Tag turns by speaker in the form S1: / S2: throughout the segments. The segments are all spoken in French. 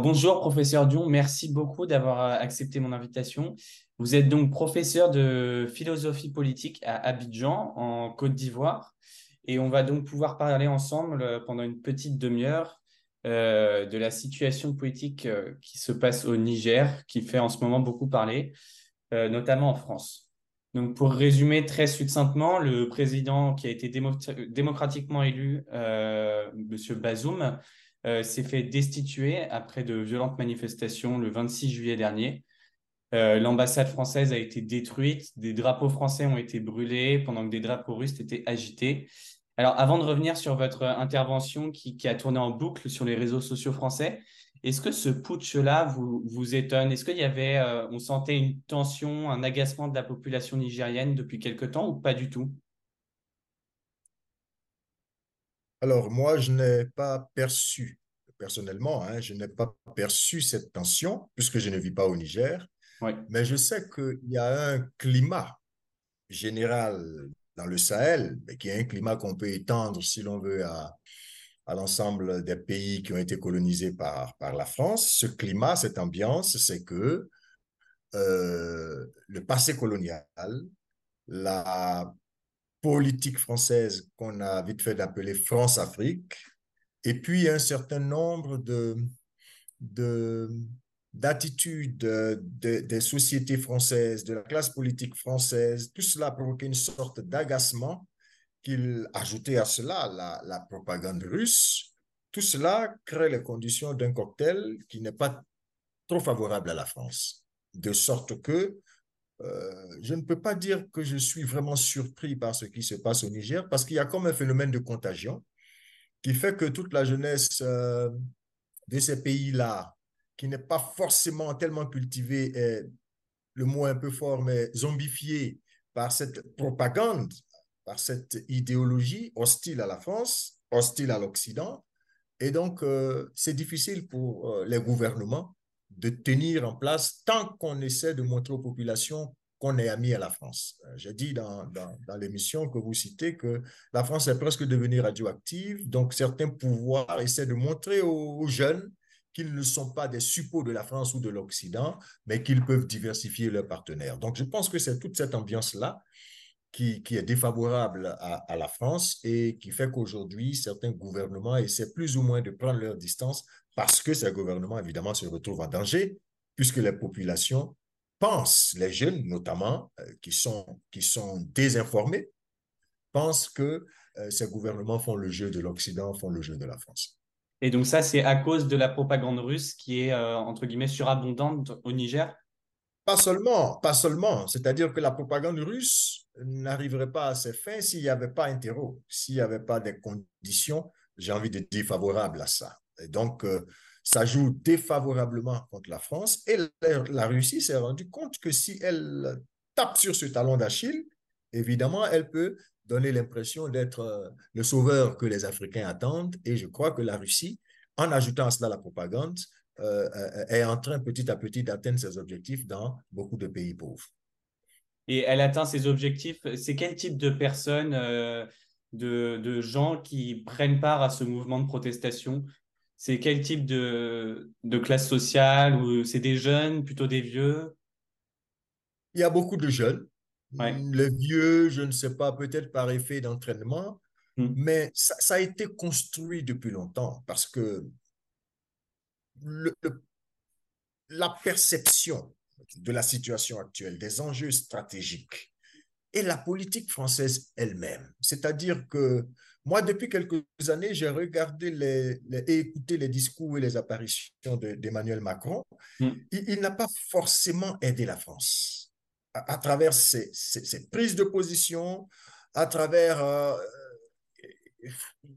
S1: bonjour, professeur Dion. Merci beaucoup d'avoir euh, accepté mon invitation. Vous êtes donc professeur de philosophie politique à Abidjan, en Côte d'Ivoire. Et on va donc pouvoir parler ensemble euh, pendant une petite demi-heure euh, de la situation politique qui se passe au Niger, qui fait en ce moment beaucoup parler, notamment en France. Donc, pour résumer très succinctement, le président qui a été démocratiquement élu, M. Bazoum, euh, s'est fait destituer après de violentes manifestations le 26 juillet dernier. Euh, l'ambassade française a été détruite, des drapeaux français ont été brûlés pendant que des drapeaux russes étaient agités. Alors, avant de revenir sur votre intervention qui, a tourné en boucle sur les réseaux sociaux français, est-ce que ce putsch-là vous, vous étonne? Est-ce qu'il y avait, euh, on sentait une tension, un agacement de la population nigérienne depuis quelque temps ou pas du tout?
S2: Alors, moi, je n'ai pas perçu, personnellement, hein, je n'ai pas perçu cette tension, puisque je ne vis pas au Niger, mais je sais qu'il y a un climat général dans le Sahel, mais qui est un climat qu'on peut étendre, si l'on veut, à, à l'ensemble des pays qui ont été colonisés par, par la France. Ce climat, cette ambiance, c'est que euh, le passé colonial, la politique française qu'on a vite fait d'appeler France-Afrique, et puis un certain nombre de, d'attitudes des sociétés françaises, de la classe politique française, tout cela a une sorte d'agacement qu'il ajoutait à cela la, la, propagande russe. Tout cela crée les conditions d'un cocktail qui n'est pas trop favorable à la France. De sorte que euh, je ne peux pas dire que je suis vraiment surpris par ce qui se passe au Niger parce qu'il y a comme un phénomène de contagion qui fait que toute la jeunesse euh, de ces pays-là, qui n'est pas forcément tellement cultivée, est, le mot un peu fort, mais zombifiée par cette propagande, par cette idéologie hostile à la France, hostile à l'Occident. Et donc, euh, c'est difficile pour les gouvernements de tenir en place tant qu'on essaie de montrer aux populations qu'on est amis à la France. Euh, j'ai dit dans, dans, l'émission que vous citez que la France est presque devenue radioactive, donc certains pouvoirs essaient de montrer aux, jeunes qu'ils ne sont pas des suppôts de la France ou de l'Occident, mais qu'ils peuvent diversifier leurs partenaires. Donc je pense que c'est toute cette ambiance-là qui, qui, est défavorable à, à, la France et qui fait qu'aujourd'hui, certains gouvernements essaient plus ou moins de prendre leur distance parce que ces gouvernements, évidemment, se retrouvent en danger, puisque les populations pensent, les jeunes notamment, euh, qui, sont, qui sont désinformés, pensent que euh, ces gouvernements font le jeu de l'Occident, font le jeu de la France.
S1: Et donc ça, c'est à cause de la propagande russe qui est, euh, entre guillemets, surabondante au Niger?
S2: Pas seulement, pas seulement. C'est-à-dire que la propagande russe n'arriverait pas à ses fins s'il n'y avait pas un terreau, s'il n'y avait pas des conditions, j'ai envie de dire, favorables à ça. Et donc, euh, ça joue défavorablement contre la France. Et la, Russie s'est rendue compte que si elle tape sur ce talon d'Achille, évidemment, elle peut donner l'impression d'être euh, le sauveur que les Africains attendent. Et je crois que la Russie, en ajoutant à cela la propagande, euh, est en train petit à petit d'atteindre ses objectifs dans beaucoup de pays pauvres.
S1: Et elle atteint ses objectifs. C'est quel type de personnes, de, de, gens qui prennent part à ce mouvement de protestation? C'est quel type de, classe sociale ou c'est des jeunes, plutôt des vieux?
S2: Il y a beaucoup de jeunes. Les vieux, je ne sais pas, peut-être par effet d'entraînement, hmm. mais ça, a été construit depuis longtemps parce que la perception de la situation actuelle, des enjeux stratégiques et la politique française elle-même. C'est-à-dire que moi, depuis quelques années, j'ai regardé les, et écouté les discours et les apparitions d'Emmanuel Macron. Mm. Il, n'a pas forcément aidé la France à, travers ses, prises de position, à travers... Euh,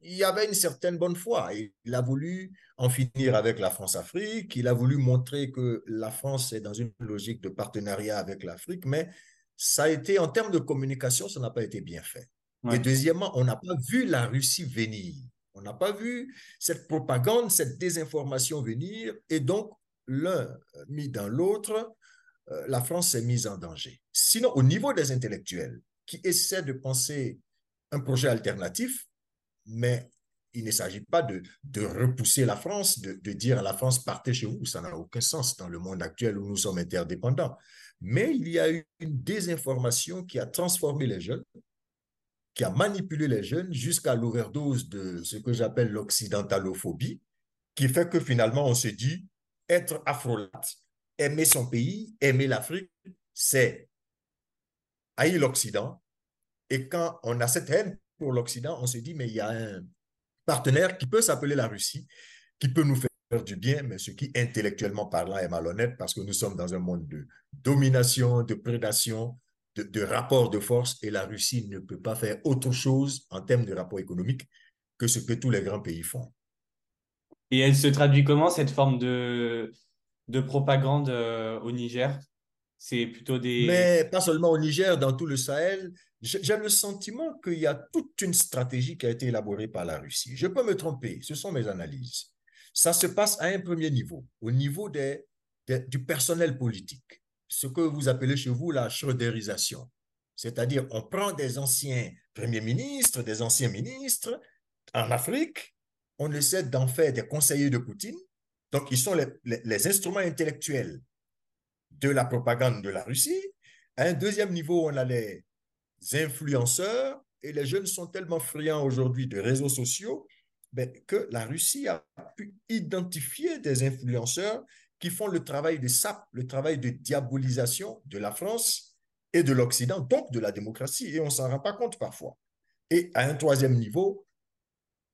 S2: il y avait une certaine bonne foi. Il a voulu en finir avec la France-Afrique, il a voulu montrer que la France est dans une logique de partenariat avec l'Afrique, mais ça a été, en termes de communication, ça n'a pas été bien fait. Et deuxièmement, on n'a pas vu la Russie venir. On n'a pas vu cette propagande, cette désinformation venir. Et donc, l'un mis dans l'autre, euh, la France s'est mise en danger. Sinon, au niveau des intellectuels qui essaient de penser un projet alternatif, mais il ne s'agit pas de, repousser la France, de, de, dire à la France, partez chez vous. Ça n'a aucun sens dans le monde actuel où nous sommes interdépendants. Mais il y a eu une désinformation qui a transformé les jeunes, qui a manipulé les jeunes jusqu'à l'overdose de ce que j'appelle l'occidentalophobie, qui fait que finalement on se dit, être afrolate, aimer son pays, aimer l'Afrique, c'est haïr l'Occident. Et quand on a cette haine pour l'Occident, on se dit, mais il y a un partenaire qui peut s'appeler la Russie, qui peut nous faire du bien, mais ce qui, intellectuellement parlant, est malhonnête parce que nous sommes dans un monde de domination, de prédation, de, rapport de force, et la Russie ne peut pas faire autre chose en termes de rapport économique que ce que tous les grands pays font.
S1: Et elle se traduit comment, cette forme de, de propagande euh, au Niger? C'est plutôt des...
S2: Mais pas seulement au Niger, dans tout le Sahel. J'ai le sentiment qu'il y a toute une stratégie qui a été élaborée par la Russie. Je peux me tromper, ce sont mes analyses. Ça se passe à un premier niveau, au niveau des, des du personnel politique, ce que vous appelez chez vous la schröderisation. C'est-à-dire, on prend des anciens premiers ministres, des anciens ministres en Afrique, on essaie d'en faire des conseillers de Poutine, donc, ils sont les, les, les, instruments intellectuels de la propagande de la Russie. À un deuxième niveau, on a les influenceurs et les jeunes sont tellement friands aujourd'hui de réseaux sociaux ben, que la Russie a pu identifier des influenceurs qui font le travail de sape, le travail de diabolisation de la France et de l'Occident, donc de la démocratie, et on ne s'en rend pas compte parfois. Et à un troisième niveau,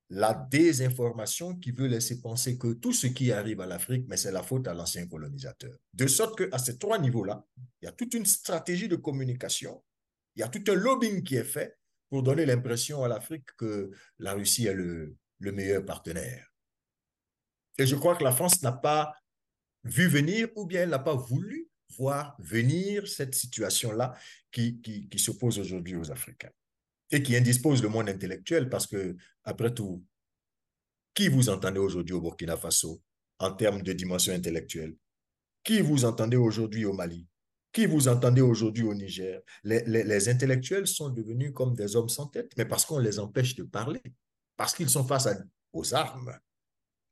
S2: la désinformation qui veut laisser penser que tout ce qui arrive à l'Afrique, mais c'est la faute à l'ancien colonisateur. De sorte qu'à ces trois niveaux-là, il y a toute une stratégie de communication, il y a tout un lobbying qui est fait pour donner l'impression à l'Afrique que la Russie est le, le meilleur partenaire. Et je crois que la France n'a pas vu venir ou bien elle n'a pas voulu voir venir cette situation-là qui, qui s'oppose aujourd'hui aux Africains et qui indispose le monde intellectuel parce que, après tout, qui vous entendez aujourd'hui au Burkina Faso en termes de dimension intellectuelle? Qui vous entendez aujourd'hui au Mali? Qui vous entendez aujourd'hui au Niger? Les, intellectuels sont devenus comme des hommes sans tête, mais parce qu'on les empêche de parler, parce qu'ils sont face aux armes.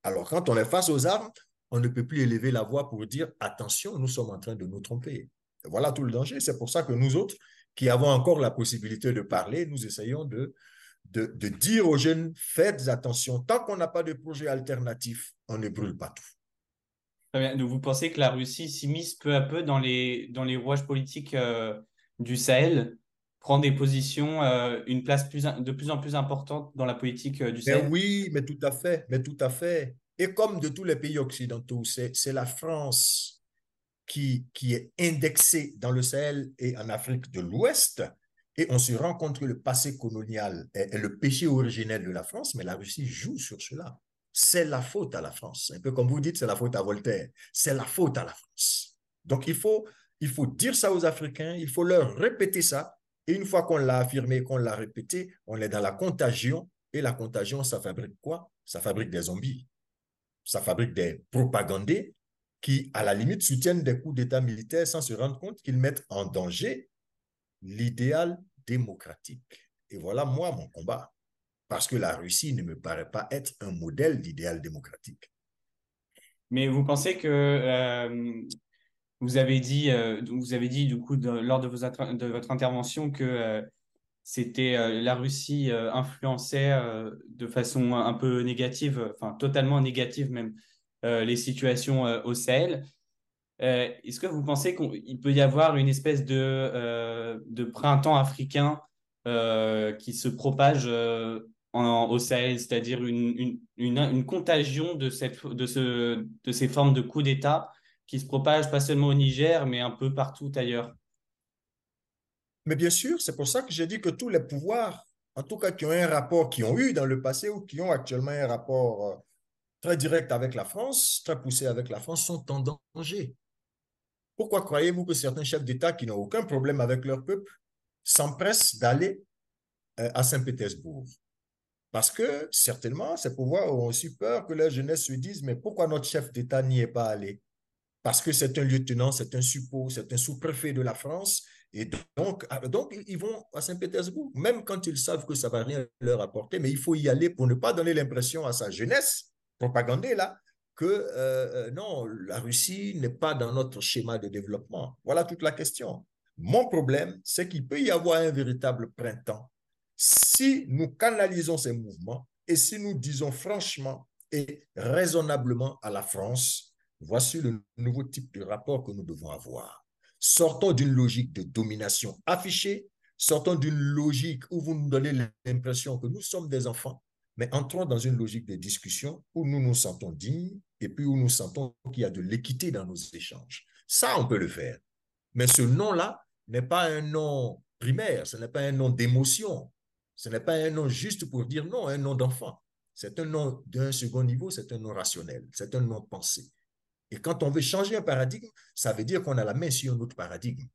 S2: Alors, quand on est face aux armes, on ne peut plus élever la voix pour dire attention, nous sommes en train de nous tromper. Voilà tout le danger. C'est pour ça que nous autres, qui avons encore la possibilité de parler, nous essayons de, de, de dire aux jeunes, faites attention, tant qu'on n'a pas de projet alternatif, on ne brûle pas tout.
S1: Très bien. Donc vous pensez que la Russie s'immisce peu à peu dans les, dans les rouages politiques euh, du Sahel, prend des positions, euh, une place plus, de plus en plus importante dans la politique euh, du Sahel?
S2: mais Oui, mais tout à fait, mais tout à fait. Et comme de tous les pays occidentaux, c'est la France qui, qui est indexé dans le Sahel et en Afrique de l'Ouest, et on se rend compte que le passé colonial est, le péché originel de la France, mais la Russie joue sur cela. C'est la faute à la France. Un peu comme vous dites, c'est la faute à Voltaire. C'est la faute à la France. Donc il faut, il faut dire ça aux Africains, il faut leur répéter ça. Et une fois qu'on l'a affirmé, qu'on l'a répété, on est dans la contagion. Et la contagion, ça fabrique quoi? Ça fabrique des zombies. Ça fabrique des propagandés qui, à la limite, soutiennent des coups d'État militaires sans se rendre compte qu'ils mettent en danger l'idéal démocratique. Et voilà, moi, mon combat. Parce que la Russie ne me paraît pas être un modèle d'idéal démocratique.
S1: Mais vous pensez que euh, vous avez dit, euh, vous avez dit du coup lors de, votre intervention que euh, c'était la Russie influençait de façon un peu négative, enfin totalement négative même, les situations euh, au Sahel. Euh, est-ce que vous pensez qu'il peut y avoir une espèce de, de printemps africain qui se propage en, au Sahel, c'est-à-dire une, une, une, une, contagion de, cette, de, ce, de ces formes de coups d'État qui se propagent pas seulement au Niger, mais un peu partout ailleurs?
S2: Mais bien sûr, c'est pour ça que j'ai dit que tous les pouvoirs, en tout cas qui ont un rapport, qui ont eu dans le passé ou qui ont actuellement un rapport très direct avec la France, très poussé avec la France, sont en danger. Pourquoi croyez-vous que certains chefs d'État qui n'ont aucun problème avec leur peuple s'empressent d'aller euh, à Saint-Pétersbourg? Parce que certainement, ces pouvoirs ont aussi peur que la jeunesse se dise, mais pourquoi notre chef d'État n'y est pas allé? Parce que c'est un lieutenant, c'est un suppôt, c'est un sous-préfet de la France Et donc, ah, donc, ils vont à Saint-Pétersbourg, même quand ils savent que ça ne va rien leur apporter, mais il faut y aller pour ne pas donner l'impression à sa jeunesse propagandée là que euh, euh, non, la Russie n'est pas dans notre schéma de développement. Voilà toute la question. Mon problème, c'est qu'il peut y avoir un véritable printemps si nous canalisons ces mouvements et si nous disons franchement et raisonnablement à la France, voici le nouveau type de rapport que nous devons avoir. Sortons d'une logique de domination affichée, sortons d'une logique où vous nous donnez l'impression que nous sommes des enfants, mais entrons dans une logique de discussion où nous nous sentons dignes et puis où nous sentons qu'il y a de l'équité dans nos échanges. Ça, on peut le faire. Mais ce nom-là n'est pas un nom primaire, ce n'est pas un nom d'émotion, ce n'est pas un nom juste pour dire non, un nom d'enfant. C'est un nom d'un second niveau, c'est un nom rationnel, c'est un nom pensé. Et quand on veut changer un paradigme, ça veut dire qu'on a la main sur un autre paradigme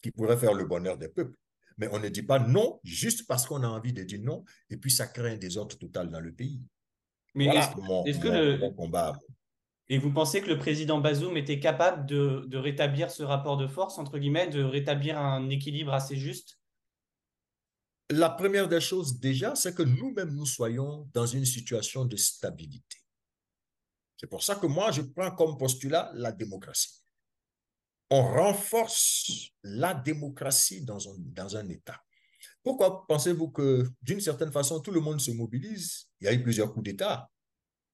S2: qui pourrait faire le bonheur des peuples. Mais on ne dit pas non juste parce qu'on a envie de dire non, et puis ça crée un désordre total dans le pays.
S1: Mais est-ce que le... combat. Et vous pensez que le président Bazoum était capable de, de, rétablir ce rapport de force, entre guillemets, de rétablir un équilibre assez juste?
S2: La première des choses déjà, c'est que nous-mêmes, nous soyons dans une situation de stabilité. C'est pour ça que moi, je prends comme postulat la démocratie. On renforce la démocratie dans un, État. Pourquoi pensez-vous que, d'une certaine façon, tout le monde se mobilise? Il y a eu plusieurs coups d'État.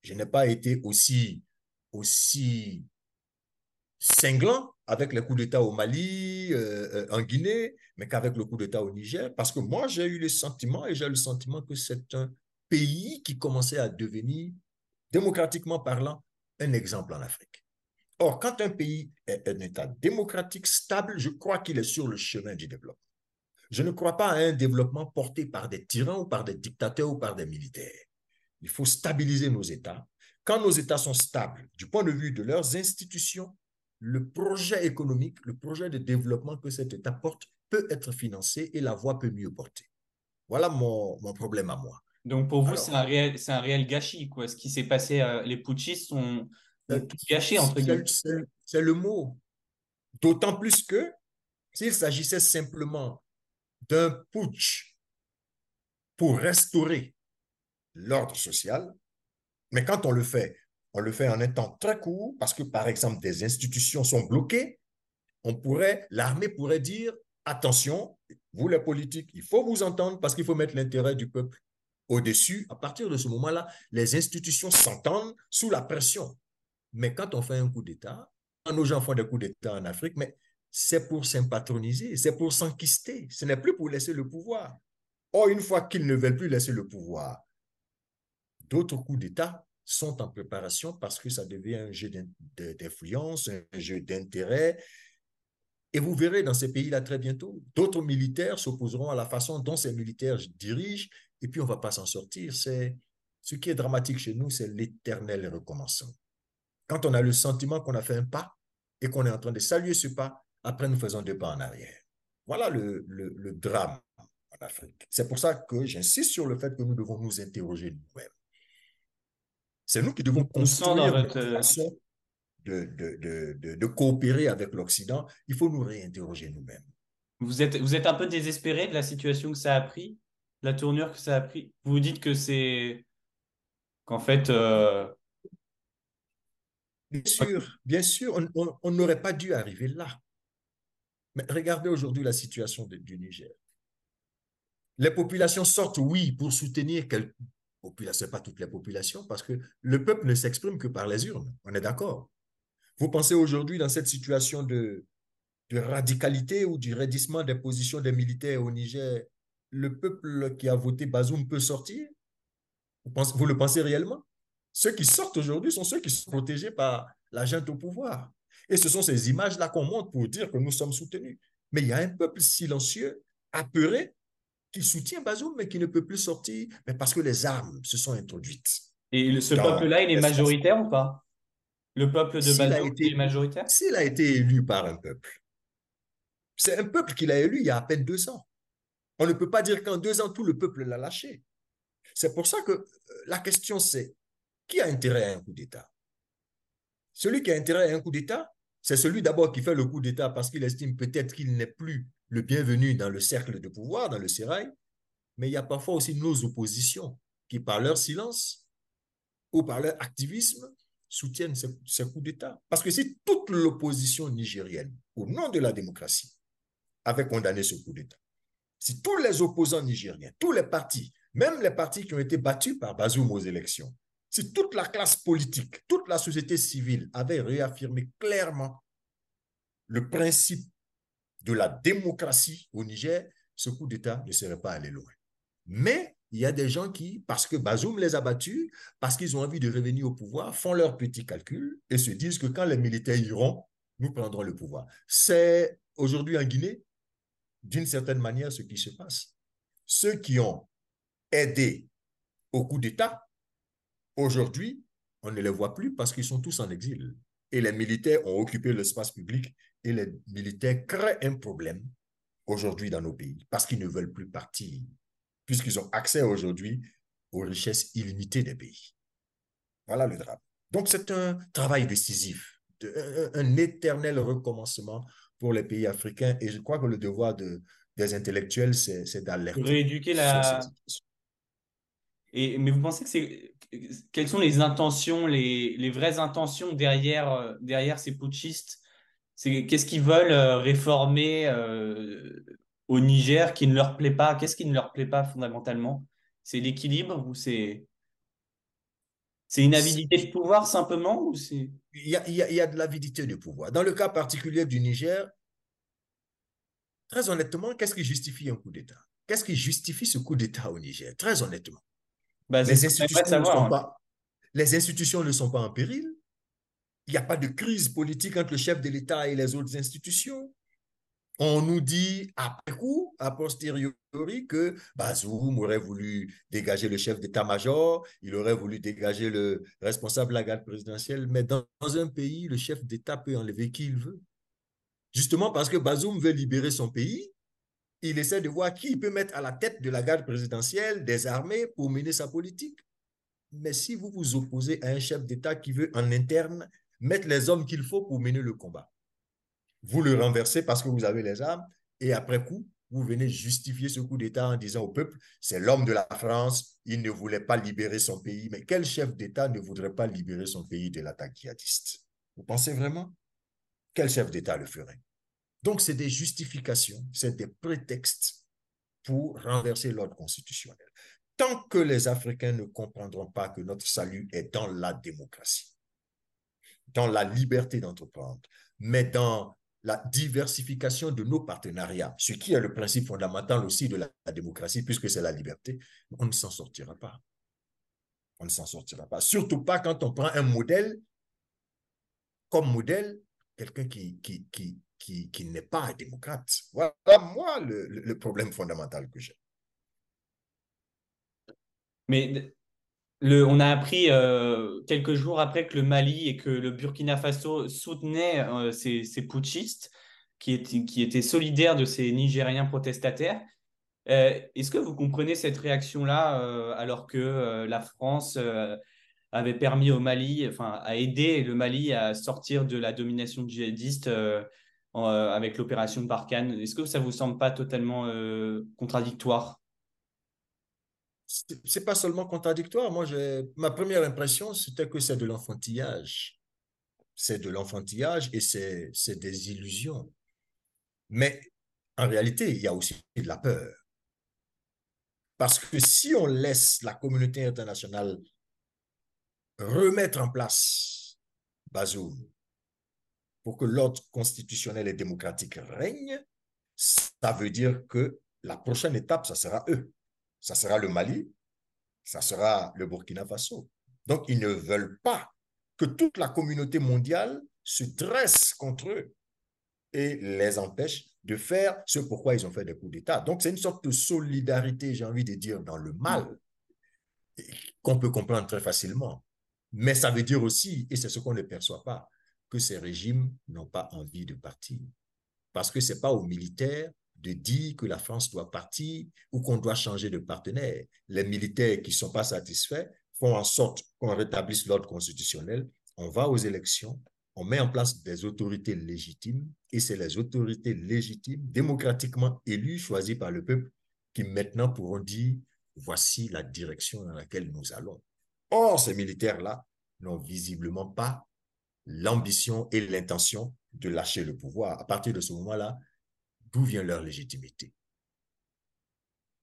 S2: Je n'ai pas été aussi, aussi cinglant avec les coups d'État au Mali, euh, euh, en Guinée, mais qu'avec le coup d'État au Niger, parce que moi, j'ai eu le sentiment, et j'ai le sentiment que c'est un pays qui commençait à devenir démocratiquement parlant, un exemple en Afrique. Or, quand un pays est un État démocratique stable, je crois qu'il est sur le chemin du développement. Je ne crois pas à un développement porté par des tyrans ou par des dictateurs ou par des militaires. Il faut stabiliser nos États. Quand nos États sont stables du point de vue de leurs institutions, le projet économique, le projet de développement que cet État porte peut être financé et la voie peut mieux porter. Voilà mon, mon problème à moi.
S1: Donc pour vous, c'est un, réel, un réel gâchis. Quoi. Ce qui s'est passé, euh, les putschistes sont, tout gâché, entre guillemets.
S2: C'est le mot. D'autant plus que s'il s'agissait simplement d'un putsch pour restaurer l'ordre social, mais quand on le fait, on le fait en un temps très court parce que, par exemple, des institutions sont bloquées, on pourrait, l'armée pourrait dire, attention, vous les politiques, il faut vous entendre parce qu'il faut mettre l'intérêt du peuple au-dessus, à partir de ce moment-là, les institutions s'entendent sous la pression. Mais quand on fait un coup d'État, nos gens font des coups d'État en Afrique, mais c'est pour s'impatroniser, c'est pour s'enquister, ce n'est plus pour laisser le pouvoir. Or, une fois qu'ils ne veulent plus laisser le pouvoir, d'autres coups d'État sont en préparation parce que ça devient un jeu d'influence, un jeu d'intérêt. Et vous verrez dans ces pays-là très bientôt, d'autres militaires s'opposeront à la façon dont ces militaires dirigent et puis on ne va pas s'en sortir. C'est Ce qui est dramatique chez nous, c'est l'éternel recommencement. Quand on a le sentiment qu'on a fait un pas et qu'on est en train de saluer ce pas, après nous faisons deux pas en arrière. Voilà le, le, drame en Afrique. C'est pour ça que j'insiste sur le fait que nous devons nous interroger nous-mêmes. C'est nous qui devons construire notre façon de, de, de, de, coopérer avec l'Occident. Il faut nous réinterroger nous-mêmes.
S1: Vous êtes, vous êtes un peu désespéré de la situation que ça a pris la tournure que ça a pris? Vous vous dites que c'est. qu'en fait. Euh,
S2: bien sûr, bien sûr, on n'aurait pas dû arriver là. Mais regardez aujourd'hui la situation du Niger. Les populations sortent, oui, pour soutenir quelques populations, pas toutes les populations, parce que le peuple ne s'exprime que par les urnes. On est d'accord. Vous pensez aujourd'hui dans cette situation de, de radicalité ou du raidissement des positions des militaires au Niger le peuple qui a voté Bazoum peut sortir? Vous, le pensez réellement? Ceux qui sortent aujourd'hui sont ceux qui sont protégés par la au pouvoir. Et ce sont ces images-là qu'on montre pour dire que nous sommes soutenus. Mais il y a un peuple silencieux, apeuré, qui soutient Bazoum, mais qui ne peut plus sortir mais parce que les armes se sont introduites.
S1: Et ce peuple-là, il est majoritaire ou pas? Le peuple de Bazoum est majoritaire?
S2: S'il a été élu par un peuple, c'est un peuple qu'il a élu il y a à peine deux ans. On ne peut pas dire qu'en deux ans, tout le peuple l'a lâché. C'est pour ça que euh, la question, c'est qui a intérêt à un coup d'État? Celui qui a intérêt à un coup d'État, C'est celui d'abord qui fait le coup d'État parce qu'il estime peut-être qu'il n'est plus le bienvenu dans le cercle de pouvoir, dans le sérail, mais il y a parfois aussi nos oppositions qui, par leur silence ou par leur activisme, soutiennent ces coups d'État. Parce que si toute l'opposition nigérienne, au nom de la démocratie, avait condamné ce coup d'État, si tous les opposants nigériens, tous les partis, même les partis qui ont été battus par Bazoum aux élections, si toute la classe politique, toute la société civile avait réaffirmé clairement le principe de la démocratie au Niger, ce coup d'État ne serait pas allé loin. Mais il y a des gens qui, parce que Bazoum les a battus, parce qu'ils ont envie de revenir au pouvoir, font leurs petits calculs et se disent que quand les militaires iront, nous prendrons le pouvoir. C'est aujourd'hui en Guinée, d'une certaine manière, ce qui se passe. Ceux qui ont aidé au coup d'État Aujourd'hui, on ne les voit plus parce qu'ils sont tous en exil. Et les militaires ont occupé l'espace public et les militaires créent un problème aujourd'hui dans nos pays parce qu'ils ne veulent plus partir, puisqu'ils ont accès aujourd'hui aux richesses illimitées des pays. Voilà le drame. Donc c'est un travail décisif, un, éternel recommencement pour les pays africains et je crois que le devoir de, des intellectuels, c'est d'alerter.
S1: Rééduquer la, et, mais vous pensez que c'est quelles sont les intentions, les, les vraies intentions derrière, euh, derrière ces putschistes? Qu'est-ce qu'ils veulent euh, réformer euh, au Niger qui ne leur plaît pas? Qu'est-ce qui ne leur plaît pas fondamentalement? C'est l'équilibre ou c'est c'est une avidité de pouvoir simplement ou
S2: il y, a, y a, il y a de l'avidité de pouvoir. Dans le cas particulier du Niger, très honnêtement, qu'est-ce qui justifie un coup d'État? Qu'est-ce qui justifie ce coup d'État au Niger? Très honnêtement. Bah, les, institutions savoir, ne sont pas, les institutions ne sont pas en péril. Il n'y a pas de crise politique entre le chef de l'État et les autres institutions. On nous dit après coup, a posteriori, que Bazoum aurait voulu dégager le chef d'état-major, il aurait voulu dégager le responsable de la garde présidentielle, mais dans, dans un pays, le chef d'État peut enlever qui il veut. Justement parce que Bazoum veut libérer son pays, il essaie de voir qui il peut mettre à la tête de la garde présidentielle, des armées, pour mener sa politique. Mais si vous vous opposez à un chef d'État qui veut en interne mettre les hommes qu'il faut pour mener le combat, vous le renversez parce que vous avez les armes, et après coup, vous venez justifier ce coup d'État en disant au peuple, c'est l'homme de la France, il ne voulait pas libérer son pays. Mais quel chef d'État ne voudrait pas libérer son pays de l'attaque djihadiste? Vous pensez vraiment? Quel chef d'État le ferait? Donc, c'est des justifications, c'est des prétextes pour renverser l'ordre constitutionnel. Tant que les Africains ne comprendront pas que notre salut est dans la démocratie, dans la liberté d'entreprendre, mais dans la diversification de nos partenariats, ce qui est le principe fondamental aussi de la, démocratie, puisque c'est la liberté, on ne s'en sortira pas. On ne s'en sortira pas. Surtout pas quand on prend un modèle comme modèle, quelqu'un qui, qui, qui, qui n'est pas démocrate. Voilà, moi, le, le problème fondamental que j'ai.
S1: Mais le, on a appris euh, quelques jours après que le Mali et que le Burkina Faso soutenaient euh, ces, ces, putschistes qui étaient, qui étaient solidaires de ces Nigériens protestataires. Euh, Est-ce que vous comprenez cette réaction-là alors que la France avait permis au Mali, enfin, a aidé le Mali à sortir de la domination djihadiste euh, avec l'opération Barkhane. Est-ce que ça vous semble pas totalement euh, contradictoire?
S2: C'est pas seulement contradictoire. Moi, ma première impression, c'était que c'est de l'enfantillage. C'est de l'enfantillage et c'est des illusions. Mais en réalité, il y a aussi de la peur. Parce que si on laisse la communauté internationale remettre en place Bazoum, pour que l'ordre constitutionnel et démocratique règne, ça veut dire que la prochaine étape, ça sera eux. Ça sera le Mali, ça sera le Burkina Faso. Donc, ils ne veulent pas que toute la communauté mondiale se dresse contre eux et les empêche de faire ce pourquoi ils ont fait des coups d'État. Donc, c'est une sorte de solidarité, j'ai envie de dire, dans le mal, qu'on peut comprendre très facilement. Mais ça veut dire aussi, et c'est ce qu'on ne perçoit pas, que ces régimes n'ont pas envie de partir. Parce que ce n'est pas aux militaires de dire que la France doit partir ou qu'on doit changer de partenaire. Les militaires qui ne sont pas satisfaits font en sorte qu'on rétablisse l'ordre constitutionnel, on va aux élections on met en place des autorités légitimes et c'est les autorités légitimes, démocratiquement élues, choisies par le peuple, qui maintenant pourront dire voici la direction dans laquelle nous allons. Or, ces militaires-là n'ont visiblement pas l'ambition et l'intention de lâcher le pouvoir. À partir de ce moment-là, d'où vient leur légitimité?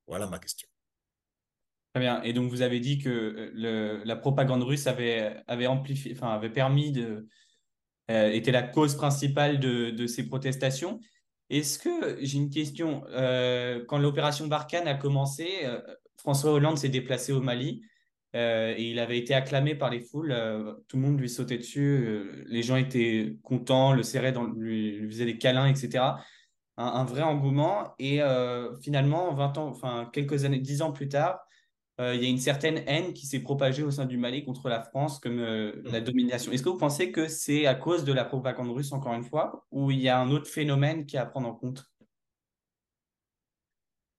S2: Voilà ma question.
S1: Très bien. Et donc, vous avez dit que euh, la propagande russe avait, avait, amplifié, enfin, permis de. Euh, était la cause principale de, de ces protestations. Est-ce que, j'ai une question, euh, quand l'opération Barkhane a commencé, François Hollande s'est déplacé au Mali et il avait été acclamé par les foules. tout le monde lui sautait dessus. les gens étaient contents, le serraient, dans, lui, lui faisaient des câlins, etc. Un, un vrai engouement. Et finalement, 20 ans, enfin, quelques années, 10 ans plus tard, euh, il y a une certaine haine qui s'est propagée au sein du Mali contre la France comme euh, la domination. Est-ce que vous pensez que c'est à cause de la propagande russe, encore une fois, ou il y a un autre phénomène qui est à prendre en compte?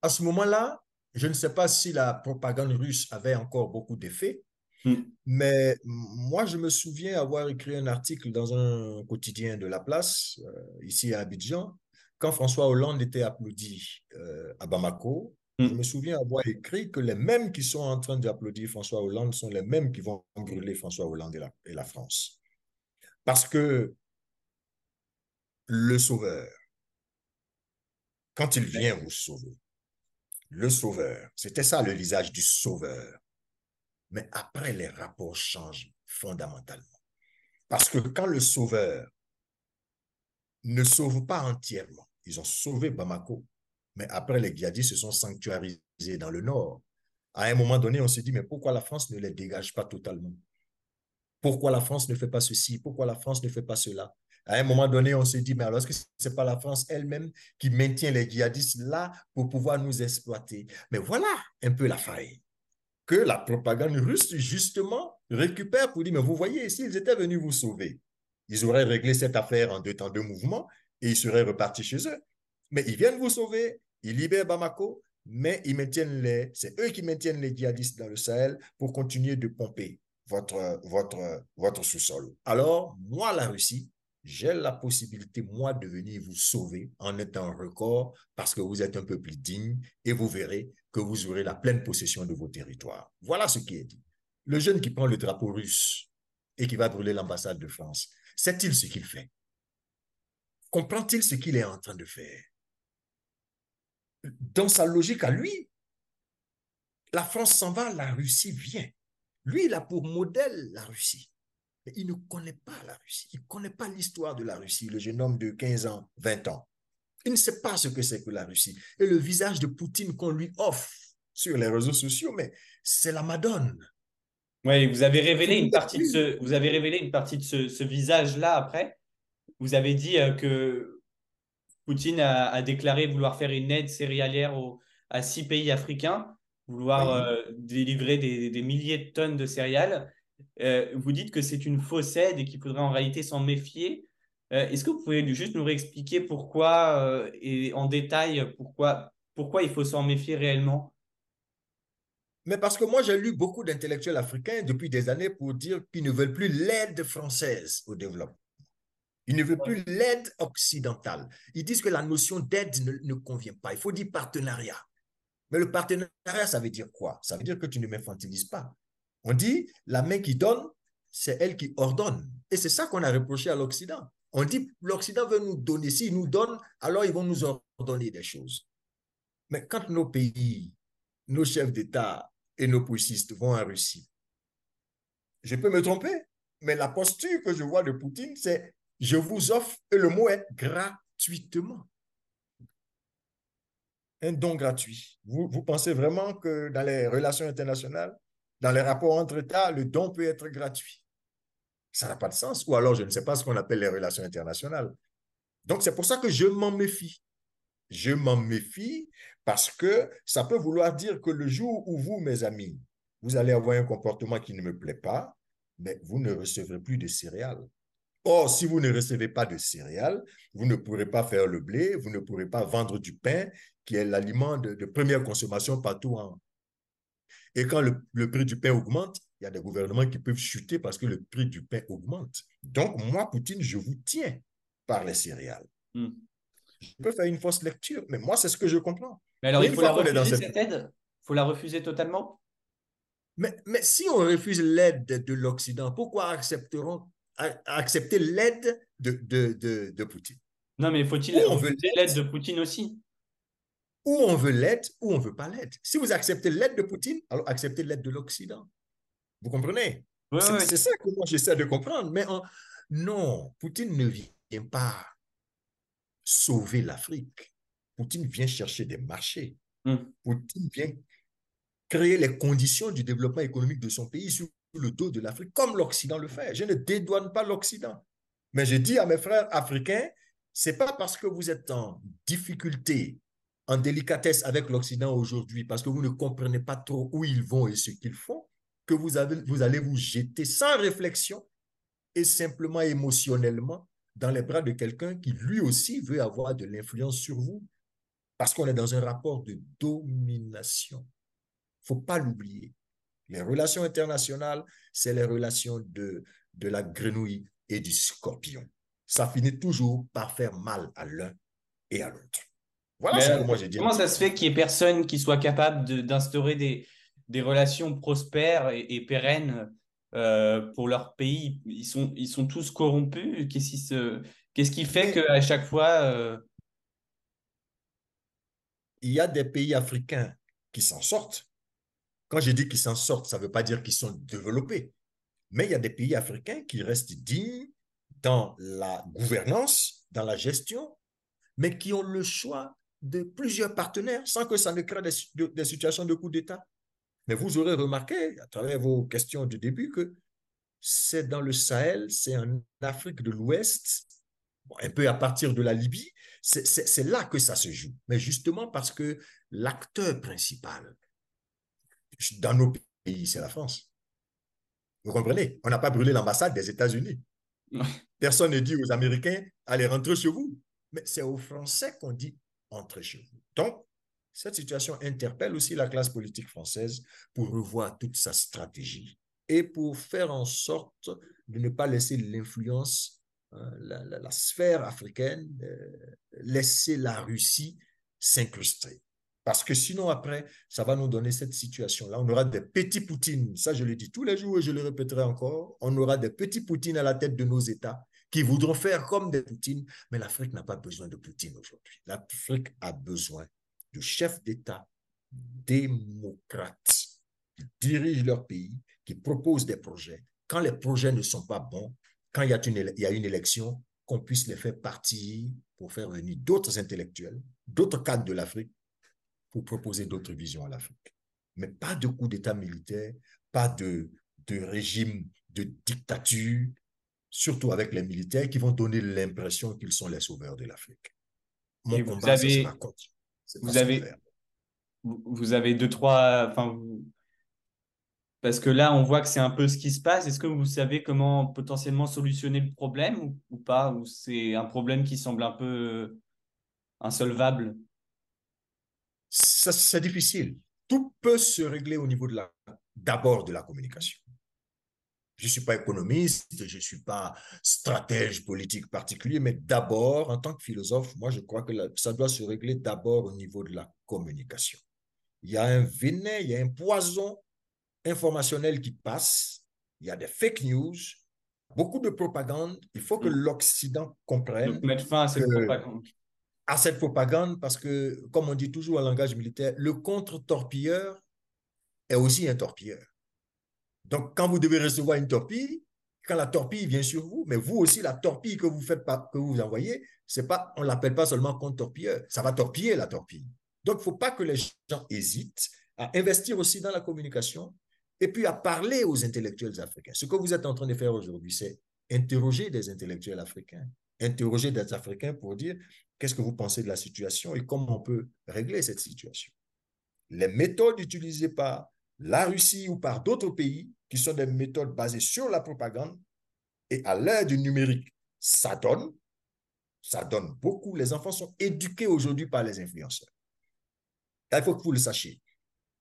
S2: À ce moment-là, je ne sais pas si la propagande russe avait encore beaucoup d'effet, hmm. mais moi, je me souviens avoir écrit un article dans un quotidien de la place, euh, ici à Abidjan, quand François Hollande était applaudi à Bamako je mm. me souviens avoir écrit que les mêmes qui sont en train d'applaudir François Hollande sont les mêmes qui vont brûler François Hollande et la, et la France. Parce que le sauveur, quand il vient vous sauver, le sauveur, c'était ça le visage du sauveur. Mais après, les rapports changent fondamentalement. Parce que quand le sauveur ne sauve pas entièrement, ils ont sauvé Bamako, mais après, les djihadistes se sont sanctuarisés dans le nord. À un moment donné, on se dit, mais pourquoi la France ne les dégage pas totalement? Pourquoi la France ne fait pas ceci? Pourquoi la France ne fait pas cela? À un moment donné, on se dit, mais alors est-ce que ce n'est pas la France elle-même qui maintient les djihadistes là pour pouvoir nous exploiter? Mais voilà un peu la faille que la propagande russe, justement, récupère pour dire, mais vous voyez, s'ils étaient venus vous sauver, ils auraient réglé cette affaire en deux temps de mouvement et ils seraient repartis chez eux. Mais ils viennent vous sauver, ils libèrent Bamako, mais ils maintiennent les, c'est eux qui maintiennent les djihadistes dans le Sahel pour continuer de pomper votre, votre, votre sous-sol. Alors, moi, la Russie, j'ai la possibilité, moi, de venir vous sauver en étant record parce que vous êtes un peu plus digne et vous verrez que vous aurez la pleine possession de vos territoires. Voilà ce qui est dit. Le jeune qui prend le drapeau russe et qui va brûler l'ambassade de France, sait-il ce qu'il fait? Comprend-il ce qu'il est en train de faire? Dans sa logique à lui, la France s'en va, la Russie vient. Lui, il a pour modèle la Russie. Mais il ne connaît pas la Russie. Il ne connaît pas l'histoire de la Russie, le jeune homme de 15 ans, 20 ans. Il ne sait pas ce que c'est que la Russie. Et le visage de Poutine qu'on lui offre sur les réseaux sociaux, mais c'est la Madone.
S1: Oui, vous avez révélé une partie de ce, vous avez révélé une partie de ce, visage-là après. Vous avez dit euh, que Poutine a, déclaré vouloir faire une aide céréalière à six pays africains, vouloir euh, délivrer des, milliers de tonnes de céréales. Euh, vous dites que c'est une fausse aide et qu'il faudrait en réalité s'en méfier. Euh, est-ce que vous pouvez juste nous réexpliquer pourquoi, et en détail, pourquoi, pourquoi il faut s'en méfier réellement?
S2: Mais parce que moi, j'ai lu beaucoup d'intellectuels africains depuis des années pour dire qu'ils ne veulent plus l'aide française au développement. Ils ne veulent plus l'aide occidentale. Ils disent que la notion d'aide ne, convient pas. Il faut dire partenariat. Mais le partenariat, ça veut dire quoi? Ça veut dire que tu ne m'infantilises pas. On dit la main qui donne, c'est elle qui ordonne. Et c'est ça qu'on a reproché à l'Occident. On dit l'Occident veut nous donner. S'il nous donne, alors ils vont nous ordonner des choses. Mais quand nos pays, nos chefs d'État et nos poussistes vont en Russie, je peux me tromper, mais la posture que je vois de Poutine, c'est je vous offre, et le mot est gratuitement. Un don gratuit. Vous, vous pensez vraiment que dans les relations internationales, dans les rapports entre États, le don peut être gratuit Ça n'a pas de sens. Ou alors, je ne sais pas ce qu'on appelle les relations internationales. Donc, c'est pour ça que je m'en méfie. Je m'en méfie parce que ça peut vouloir dire que le jour où vous, mes amis, vous allez avoir un comportement qui ne me plaît pas, mais vous ne recevrez plus de céréales. Or, si vous ne recevez pas de céréales, vous ne pourrez pas faire le blé, vous ne pourrez pas vendre du pain, qui est l'aliment de, première consommation partout. Et quand le, prix du pain augmente, il y a des gouvernements qui peuvent chuter parce que le prix du pain augmente. Donc, moi, Poutine, je vous tiens par les céréales. Hmm. Je peux faire une fausse lecture, mais moi, c'est ce que je comprends.
S1: Mais alors, il faut la refuser, cette aide? Il faut la refuser totalement?
S2: Mais, mais si on refuse l'aide de l'Occident, pourquoi accepteront, accepter l'aide de, de, de, de, Poutine?
S1: Non, mais faut-il refuser l'aide? de Poutine aussi?
S2: Ou on veut l'aide, ou on ne veut pas l'aide. Si vous acceptez l'aide de Poutine, alors acceptez l'aide de l'Occident. Vous comprenez? C'est ça que moi j'essaie de comprendre. Mais non, Poutine ne vient pas sauver l'Afrique. Poutine vient chercher des marchés. Hum. Poutine vient créer les conditions du développement économique de son pays sur le dos de l'Afrique, comme l'Occident le fait. Je ne dédouane pas l'Occident. Mais je dis à mes frères africains, c'est pas parce que vous êtes en difficulté, en délicatesse avec l'Occident aujourd'hui, parce que vous ne comprenez pas trop où ils vont et ce qu'ils font, que vous, avez, vous allez vous jeter sans réflexion et simplement émotionnellement dans les bras de quelqu'un qui lui aussi veut avoir de l'influence sur vous, parce qu'on est dans un rapport de domination faut pas l'oublier. Les relations internationales, c'est les relations de, de la grenouille et du scorpion. Ça finit toujours par faire mal à l'un et à l'autre.
S1: Voilà ce que moi j'ai dit. Comment ça se fait qu'il n'y ait personne qui soit capable d'instaurer des, des relations prospères et, pérennes euh, pour leur pays? Ils sont, ils sont tous corrompus. Qu'est-ce qui, se, qu'est-ce qui fait qu'à chaque fois... Euh,
S2: il y a des pays africains qui s'en sortent. Quand je dis qu'ils s'en sortent, ça ne veut pas dire qu'ils sont développés. Mais il y a des pays africains qui restent dignes dans la gouvernance, dans la gestion, mais qui ont le choix de plusieurs partenaires sans que ça ne crée des, situations de coup d'État. Mais vous aurez remarqué à travers vos questions du début que c'est dans le Sahel, c'est en Afrique de l'Ouest, un peu à partir de la Libye, c'est là que ça se joue. Mais justement parce que l'acteur principal, dans nos pays, c'est la France. Vous comprenez? On n'a pas brûlé l'ambassade des États-Unis. Personne ne dit aux Américains, allez rentrer chez vous. Mais c'est aux Français qu'on dit, entrez chez vous. Donc, cette situation interpelle aussi la classe politique française pour revoir toute sa stratégie et pour faire en sorte de ne pas laisser l'influence, hein, la, sphère africaine, euh, laisser la Russie s'incruster. Parce que sinon, après, ça va nous donner cette situation-là. On aura des petits Poutines. Ça, je le dis tous les jours et je le répéterai encore. On aura des petits Poutines à la tête de nos États qui voudront faire comme des Poutines. Mais l'Afrique n'a pas besoin de Poutine aujourd'hui. L'Afrique a besoin de chefs d'État démocrates qui dirigent leur pays, qui proposent des projets. Quand les projets ne sont pas bons, quand il y a une, il y a une élection, qu'on puisse les faire partir pour faire venir d'autres intellectuels, d'autres cadres de l'Afrique pour proposer d'autres visions à l'Afrique. Mais pas de coup d'État militaire, pas de, de régime de dictature, surtout avec les militaires qui vont donner l'impression qu'ils sont les sauveurs de l'Afrique.
S1: Mon combat, vous avez, vous avez, vous avez deux, trois, enfin, parce que là, on voit que c'est un peu ce qui se passe. Est-ce que vous savez comment potentiellement solutionner le problème ou, ou pas Ou c'est un problème qui semble un peu insolvable?
S2: C'est difficile. Tout peut se régler au niveau de la, d'abord de la communication. Je ne suis pas économiste, je ne suis pas stratège politique particulier, mais d'abord, en tant que philosophe, moi, je crois que ça doit se régler d'abord au niveau de la communication. Il y a un venin, il y a un poison informationnel qui passe, il y a des fake news, beaucoup de propagande. Il faut que mm. l'Occident comprenne.
S1: mettre fin à cette propagande
S2: à cette propagande parce que, comme on dit toujours en langage militaire, le contre-torpilleur est aussi un torpilleur. Donc, quand vous devez recevoir une torpille, quand la torpille vient sur vous, mais vous aussi, la torpille que vous faites que vous envoyez, c'est pas, on l'appelle pas seulement contre-torpilleur, ça va torpiller la torpille. Donc, il faut pas que les gens hésitent à investir aussi dans la communication et puis à parler aux intellectuels africains. Ce que vous êtes en train de faire aujourd'hui, c'est interroger des intellectuels africains, interroger des Africains pour dire Qu'est-ce que vous pensez de la situation et comment on peut régler cette situation Les méthodes utilisées par la Russie ou par d'autres pays, qui sont des méthodes basées sur la propagande, et à l'ère du numérique, ça donne, ça donne beaucoup. Les enfants sont éduqués aujourd'hui par les influenceurs. Il faut que vous le sachiez.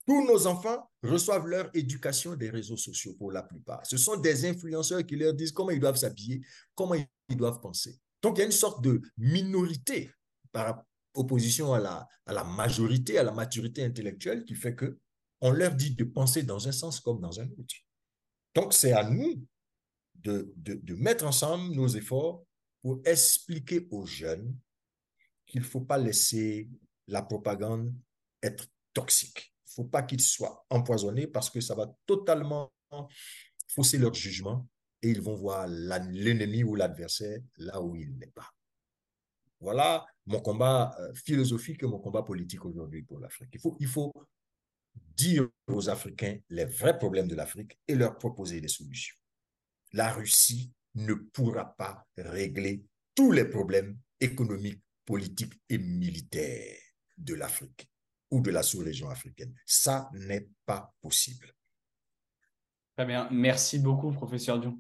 S2: Tous nos enfants reçoivent leur éducation des réseaux sociaux pour la plupart. Ce sont des influenceurs qui leur disent comment ils doivent s'habiller, comment ils doivent penser. Donc, il y a une sorte de minorité par opposition à la, à la majorité, à la maturité intellectuelle qui fait que on leur dit de penser dans un sens comme dans un autre. Donc, c'est à nous de, de, mettre ensemble nos efforts pour expliquer aux jeunes qu'il ne faut pas laisser la propagande être toxique. Il ne faut pas qu'ils soient empoisonnés parce que ça va totalement fausser leur jugement et ils vont voir l'ennemi ou l'adversaire là où il n'est pas. Voilà mon combat euh, philosophique et mon combat politique aujourd'hui pour l'Afrique. Il faut, il faut dire aux Africains les vrais problèmes de l'Afrique et leur proposer des solutions. La Russie ne pourra pas régler tous les problèmes économiques, politiques et militaires de l'Afrique ou de la sous-région africaine. Ça n'est pas possible.
S1: Très bien. Merci beaucoup, professeur Dion.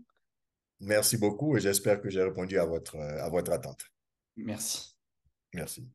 S2: Merci beaucoup et j'espère que j'ai répondu à votre, à votre attente.
S1: Merci.
S2: Merci.